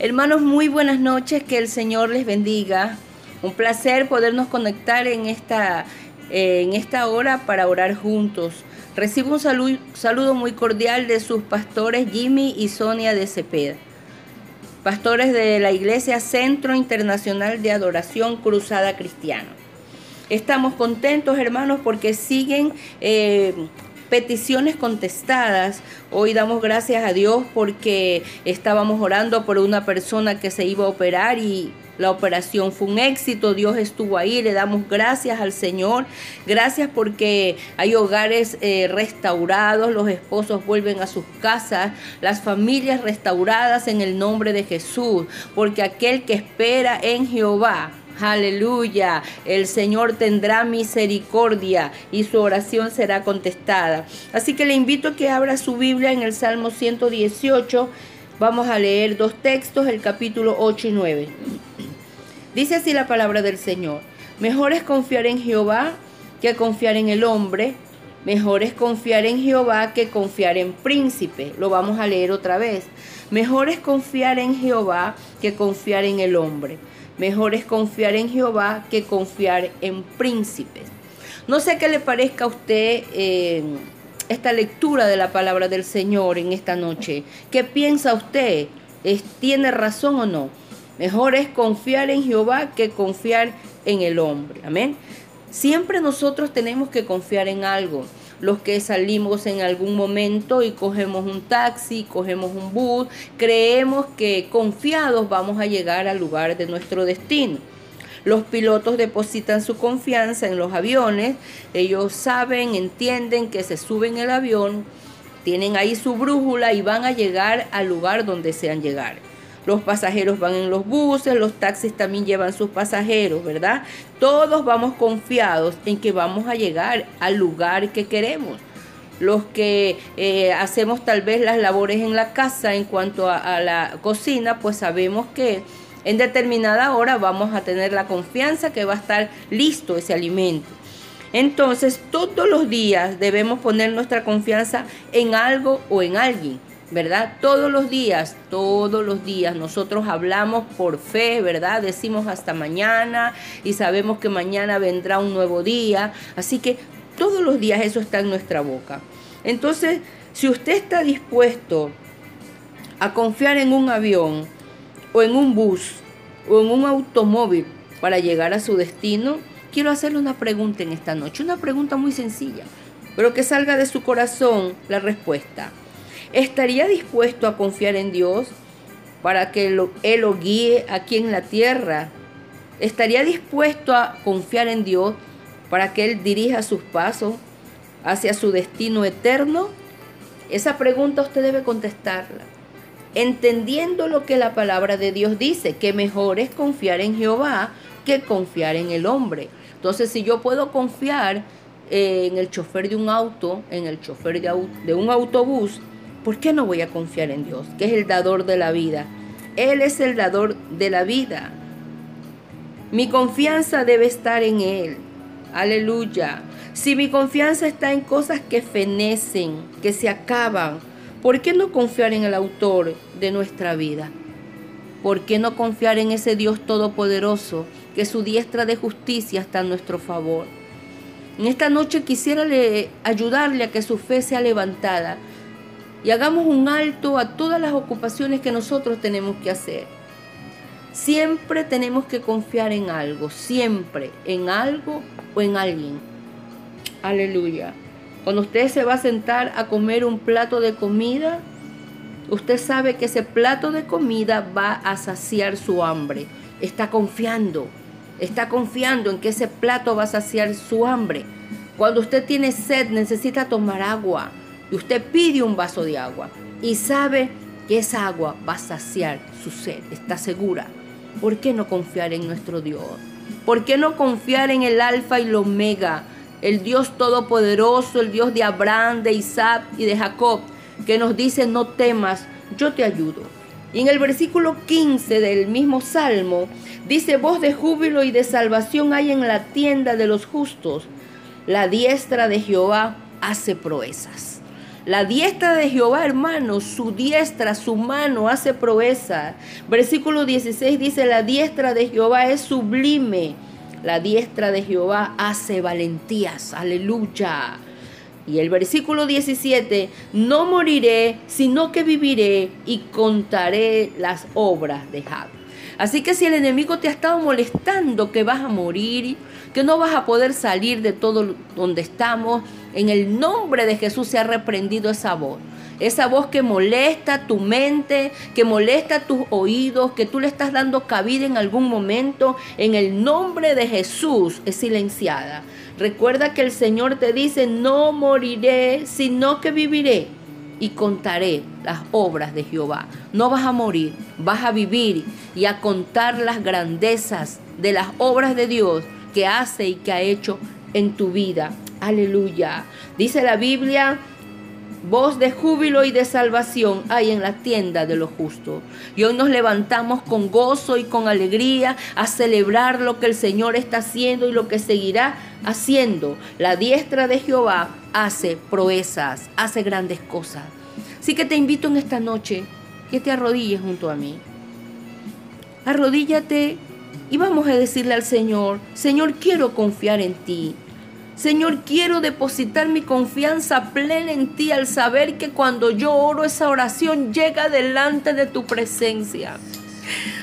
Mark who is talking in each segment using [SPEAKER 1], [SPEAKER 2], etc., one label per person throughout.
[SPEAKER 1] Hermanos, muy buenas noches, que el Señor les bendiga. Un placer podernos conectar en esta, en esta hora para orar juntos. Recibo un saludo muy cordial de sus pastores Jimmy y Sonia de Cepeda, pastores de la Iglesia Centro Internacional de Adoración Cruzada Cristiana. Estamos contentos, hermanos, porque siguen eh, peticiones contestadas. Hoy damos gracias a Dios porque estábamos orando por una persona que se iba a operar y la operación fue un éxito, Dios estuvo ahí, le damos gracias al Señor, gracias porque hay hogares eh, restaurados, los esposos vuelven a sus casas, las familias restauradas en el nombre de Jesús, porque aquel que espera en Jehová, Aleluya. El Señor tendrá misericordia y su oración será contestada. Así que le invito a que abra su Biblia en el Salmo 118. Vamos a leer dos textos, el capítulo 8 y 9. Dice así la palabra del Señor. Mejor es confiar en Jehová que confiar en el hombre. Mejor es confiar en Jehová que confiar en príncipe. Lo vamos a leer otra vez. Mejor es confiar en Jehová que confiar en el hombre. Mejor es confiar en Jehová que confiar en príncipes. No sé qué le parezca a usted eh, esta lectura de la palabra del Señor en esta noche. ¿Qué piensa usted? ¿Tiene razón o no? Mejor es confiar en Jehová que confiar en el hombre. Amén. Siempre nosotros tenemos que confiar en algo los que salimos en algún momento y cogemos un taxi, cogemos un bus, creemos que confiados vamos a llegar al lugar de nuestro destino. Los pilotos depositan su confianza en los aviones, ellos saben, entienden que se suben el avión, tienen ahí su brújula y van a llegar al lugar donde sean llegar. Los pasajeros van en los buses, los taxis también llevan sus pasajeros, ¿verdad? Todos vamos confiados en que vamos a llegar al lugar que queremos. Los que eh, hacemos tal vez las labores en la casa en cuanto a, la cocina, pues sabemos que en determinada hora vamos a tener la confianza que va a estar listo ese alimento. Entonces, todos los días debemos poner nuestra confianza en algo o en alguien. ¿Verdad? Todos los días, todos los días nosotros hablamos por fe, ¿verdad? Decimos hasta mañana y sabemos que mañana vendrá un nuevo día. Así que todos los días eso está en nuestra boca. Entonces, si usted está dispuesto a confiar en un avión o en un bus o en un automóvil para llegar a su destino, quiero hacerle una pregunta en esta noche, una pregunta muy sencilla, pero que salga de su corazón la respuesta. ¿Estaría dispuesto a confiar en Dios para que Él lo guíe aquí en la tierra? ¿Estaría dispuesto a confiar en Dios para que Él dirija sus pasos hacia su destino eterno? Esa pregunta usted debe contestarla, entendiendo lo que la palabra de Dios dice, que mejor es confiar en Jehová que confiar en el hombre. Entonces, si yo puedo confiar en el chofer de un auto, en el chofer de un autobús, ¿por qué no voy a confiar en Dios, que es el dador de la vida? Él es el dador de la vida. Mi confianza debe estar en Él. Aleluya. Si mi confianza está en cosas que fenecen, que se acaban, ¿por qué no confiar en el autor de nuestra vida? ¿Por qué no confiar en ese Dios todopoderoso que su diestra de justicia está a nuestro favor? En esta noche quisiera ayudarle a que su fe sea levantada y hagamos un alto a todas las ocupaciones que nosotros tenemos que hacer. Siempre tenemos que confiar en algo, siempre, en algo o en alguien. Aleluya. Cuando usted se va a sentar a comer un plato de comida, usted sabe que ese plato de comida va a saciar su hambre. Está confiando, está confiando en que ese plato va a saciar su hambre. Cuando usted tiene sed, necesita tomar agua y usted pide un vaso de agua y sabe que esa agua va a saciar su sed, está segura. ¿Por qué no confiar en nuestro Dios? ¿Por qué no confiar en el alfa y el omega, el Dios todopoderoso, el Dios de Abraham, de Isaac y de Jacob, que nos dice no temas, yo te ayudo? Y en el versículo 15 del mismo salmo dice, voz de júbilo y de salvación hay en la tienda de los justos, la diestra de Jehová hace proezas. La diestra de Jehová, hermanos, su diestra, su mano hace proeza. Versículo 16 dice, la diestra de Jehová es sublime. La diestra de Jehová hace valentías. Aleluya. Y el versículo 17, no moriré, sino que viviré y contaré las obras de Jab. Así que si el enemigo te ha estado molestando que vas a morir, que no vas a poder salir de todo donde estamos, en el nombre de Jesús se ha reprendido esa voz. Esa voz que molesta tu mente, que molesta tus oídos, que tú le estás dando cabida en algún momento, en el nombre de Jesús es silenciada. Recuerda que el Señor te dice, no moriré, sino que viviré y contaré las obras de Jehová. No vas a morir, vas a vivir y a contar las grandezas de las obras de Dios que hace y que ha hecho en tu vida. Aleluya. Dice la Biblia, voz de júbilo y de salvación hay en la tienda de los justos. Y hoy nos levantamos con gozo y con alegría a celebrar lo que el Señor está haciendo y lo que seguirá haciendo. La diestra de Jehová hace proezas, hace grandes cosas. Así que te invito en esta noche que te arrodilles junto a mí. Arrodíllate y vamos a decirle al Señor, Señor, quiero confiar en ti. Señor, quiero depositar mi confianza plena en ti al saber que cuando yo oro esa oración llega delante de tu presencia.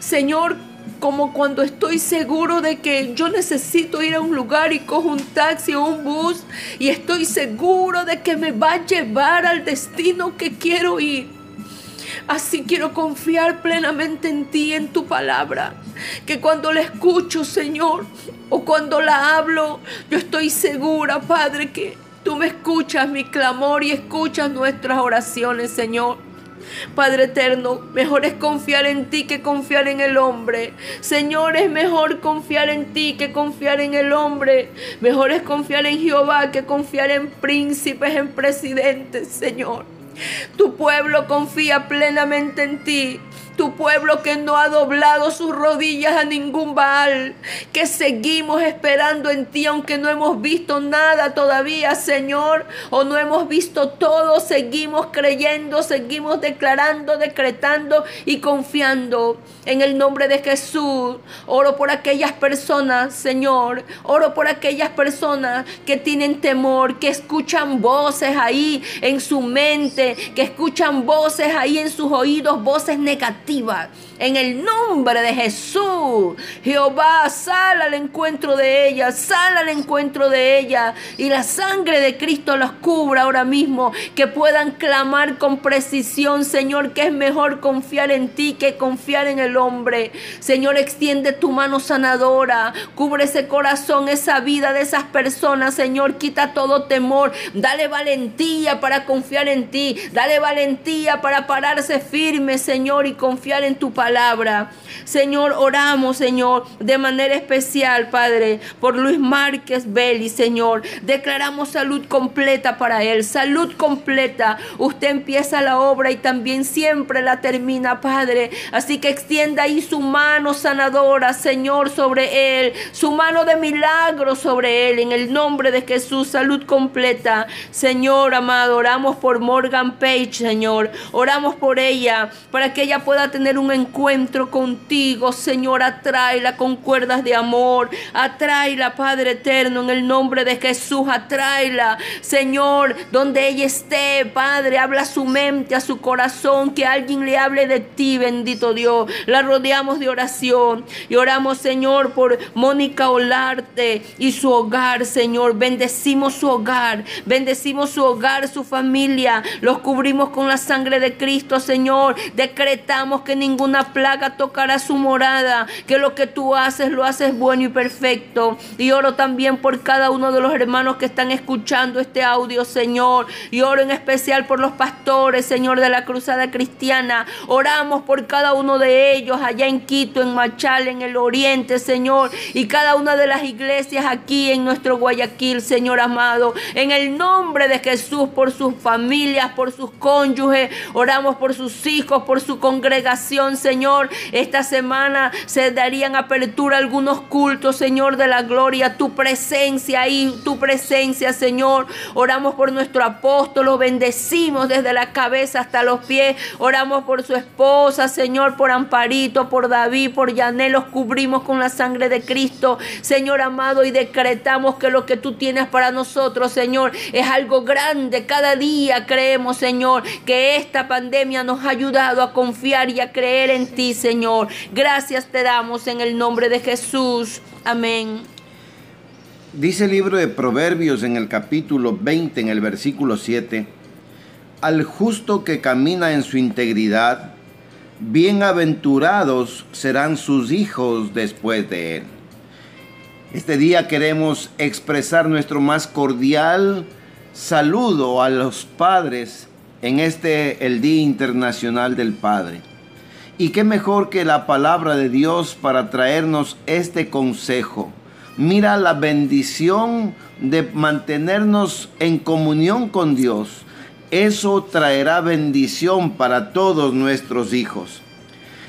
[SPEAKER 1] Señor, como cuando estoy seguro de que yo necesito ir a un lugar y cojo un taxi o un bus y estoy seguro de que me va a llevar al destino que quiero ir. Así quiero confiar plenamente en ti, en tu palabra. Que cuando la escucho, Señor, o cuando la hablo, yo estoy segura, Padre, que tú me escuchas mi clamor y escuchas nuestras oraciones, Señor. Padre eterno, mejor es confiar en ti que confiar en el hombre. Señor, es mejor confiar en ti que confiar en el hombre. Mejor es confiar en Jehová que confiar en príncipes, en presidentes, Señor. Tu pueblo confía plenamente en ti. Tu pueblo que no ha doblado sus rodillas a ningún Baal, que seguimos esperando en ti, aunque no hemos visto nada todavía, Señor, o no hemos visto todo, seguimos creyendo, seguimos declarando, decretando y confiando en el nombre de Jesús. Oro por aquellas personas, Señor, oro por aquellas personas que tienen temor, que escuchan voces ahí en su mente, que escuchan voces ahí en sus oídos, voces negativas 对吧。En el nombre de Jesús, Jehová, sal al encuentro de ella, sal al encuentro de ella. Y la sangre de Cristo los cubra ahora mismo. Que puedan clamar con precisión, Señor, que es mejor confiar en ti que confiar en el hombre. Señor, extiende tu mano sanadora. Cubre ese corazón, esa vida de esas personas, Señor. Quita todo temor. Dale valentía para confiar en ti. Dale valentía para pararse firme, Señor, y confiar en tu palabra. Señor, oramos, Señor, de manera especial, Padre, por Luis Márquez Belli, Señor. Declaramos salud completa para él, salud completa. Usted empieza la obra y también siempre la termina, Padre. Así que extienda ahí su mano sanadora, Señor, sobre él, su mano de milagro sobre él, en el nombre de Jesús, salud completa. Señor amado, oramos por Morgan Page, Señor. Oramos por ella, para que ella pueda tener un encuentro contigo, Señor. Atráela con cuerdas de amor. Atráela, Padre eterno, en el nombre de Jesús. Atráela, Señor, donde ella esté, Padre. Habla a su mente, a su corazón. Que alguien le hable de ti, bendito Dios. La rodeamos de oración. Y oramos, Señor, por Mónica Olarte y su hogar, Señor. Bendecimos su hogar. Bendecimos su hogar, su familia. Los cubrimos con la sangre de Cristo, Señor. Decretamos que ninguna plaga tocará su morada, que lo que tú haces lo haces bueno y perfecto. Y oro también por cada uno de los hermanos que están escuchando este audio, Señor. Y oro en especial por los pastores, Señor, de la Cruzada Cristiana. Oramos por cada uno de ellos allá en Quito, en Machal, en el Oriente, Señor. Y cada una de las iglesias aquí en nuestro Guayaquil, Señor amado. En el nombre de Jesús, por sus familias, por sus cónyuges. Oramos por sus hijos, por su congregación congregación, Señor, esta semana se darían apertura algunos cultos, Señor de la gloria, tu presencia ahí, tu presencia, Señor. Oramos por nuestro apóstol, lo bendecimos desde la cabeza hasta los pies. Oramos por su esposa, Señor, por Amparito, por David, por Yanel, los cubrimos con la sangre de Cristo, Señor amado, y decretamos que lo que tú tienes para nosotros, Señor, es algo grande. Cada día creemos, Señor, que esta pandemia nos ha ayudado a confiar y a creer en ti, Señor. Gracias te damos en el nombre de Jesús. Amén.
[SPEAKER 2] Dice el libro de Proverbios en el capítulo 20, en el versículo 7, al justo que camina en su integridad, bienaventurados serán sus hijos después de él. Este día queremos expresar nuestro más cordial saludo a los padres en este el Día Internacional del Padre. Y qué mejor que la palabra de Dios para traernos este consejo. Mira la bendición de mantenernos en comunión con Dios. Eso traerá bendición para todos nuestros hijos.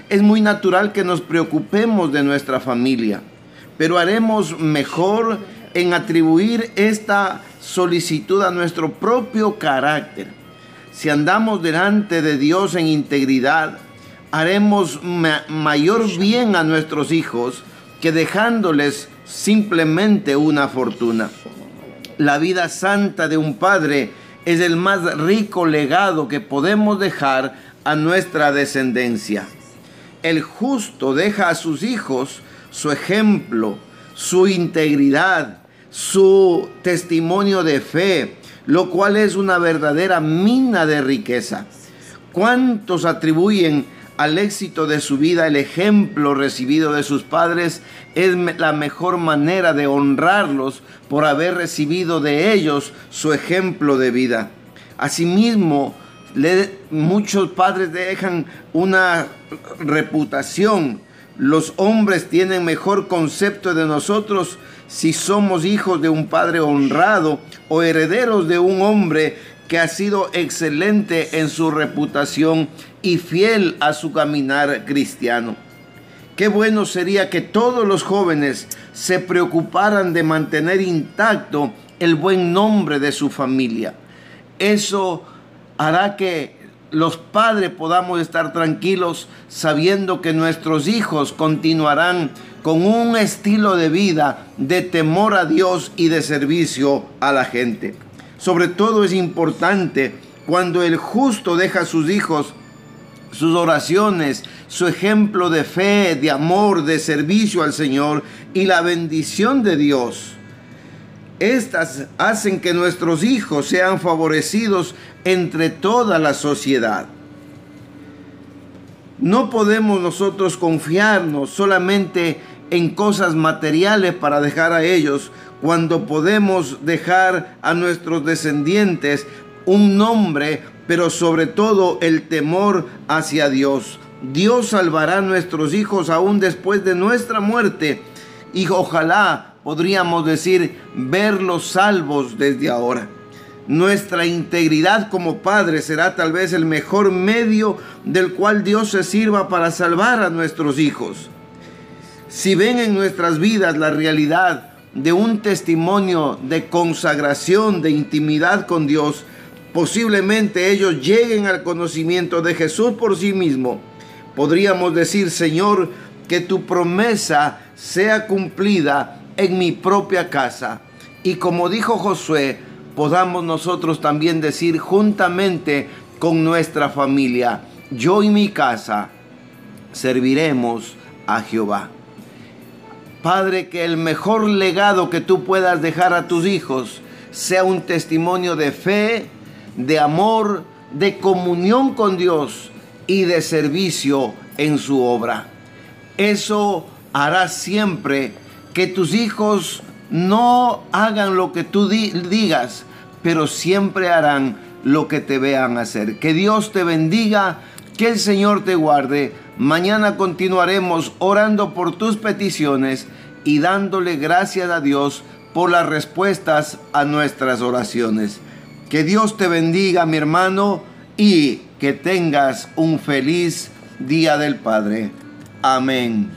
[SPEAKER 2] Es muy natural que nos preocupemos de nuestra familia, pero haremos mejor en atribuir esta solicitud a nuestro propio carácter. Si andamos delante de Dios en integridad, haremos mayor bien a nuestros hijos que dejándoles simplemente una fortuna. La vida santa de un padre es el más rico legado que podemos dejar a nuestra descendencia. El justo deja a sus hijos su ejemplo, su integridad, su testimonio de fe, lo cual es una verdadera mina de riqueza. ¿Cuántos atribuyen al éxito de su vida el ejemplo recibido de sus padres? Es la mejor manera de honrarlos por haber recibido de ellos su ejemplo de vida. Asimismo, muchos padres dejan una reputación. Los hombres tienen mejor concepto de nosotros si somos hijos de un padre honrado o herederos de un hombre que ha sido excelente en su reputación y fiel a su caminar cristiano. Qué bueno sería que todos los jóvenes se preocuparan de mantener intacto el buen nombre de su familia. Eso hará que los padres podamos estar tranquilos sabiendo que nuestros hijos continuarán con un estilo de vida de temor a Dios y de servicio a la gente. Sobre todo es importante cuando el justo deja a sus hijos sus oraciones, su ejemplo de fe, de amor, de servicio al Señor y la bendición de Dios. Estas hacen que nuestros hijos sean favorecidos entre toda la sociedad. No podemos nosotros confiarnos solamente en cosas materiales para dejar a ellos cuando podemos dejar a nuestros descendientes un nombre, pero sobre todo el temor hacia Dios. Dios salvará a nuestros hijos aún después de nuestra muerte y ojalá podríamos decir verlos salvos desde ahora. Nuestra integridad como padre será tal vez el mejor medio del cual Dios se sirva para salvar a nuestros hijos. Si ven en nuestras vidas la realidad de un testimonio de consagración, de intimidad con Dios, posiblemente ellos lleguen al conocimiento de Jesús por sí mismo. Podríamos decir, Señor, que tu promesa sea cumplida en mi propia casa. Y como dijo Josué, podamos nosotros también decir juntamente con nuestra familia, yo y mi casa serviremos a Jehová. Padre, que el mejor legado que tú puedas dejar a tus hijos sea un testimonio de fe, de amor, de comunión con Dios y de servicio en su obra. Eso hará siempre que tus hijos no hagan lo que tú digas, pero siempre harán lo que te vean hacer. Que Dios te bendiga, que el Señor te guarde. Mañana continuaremos orando por tus peticiones y dándole gracias a Dios por las respuestas a nuestras oraciones. Que Dios te bendiga, mi hermano, y que tengas un feliz Día del Padre. Amén.